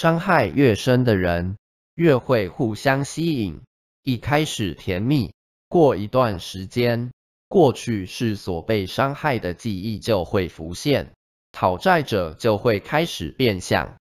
伤害越深的人越会互相吸引一开始甜蜜过一段时间过去是所被伤害的记忆就会浮现讨债者就会开始变相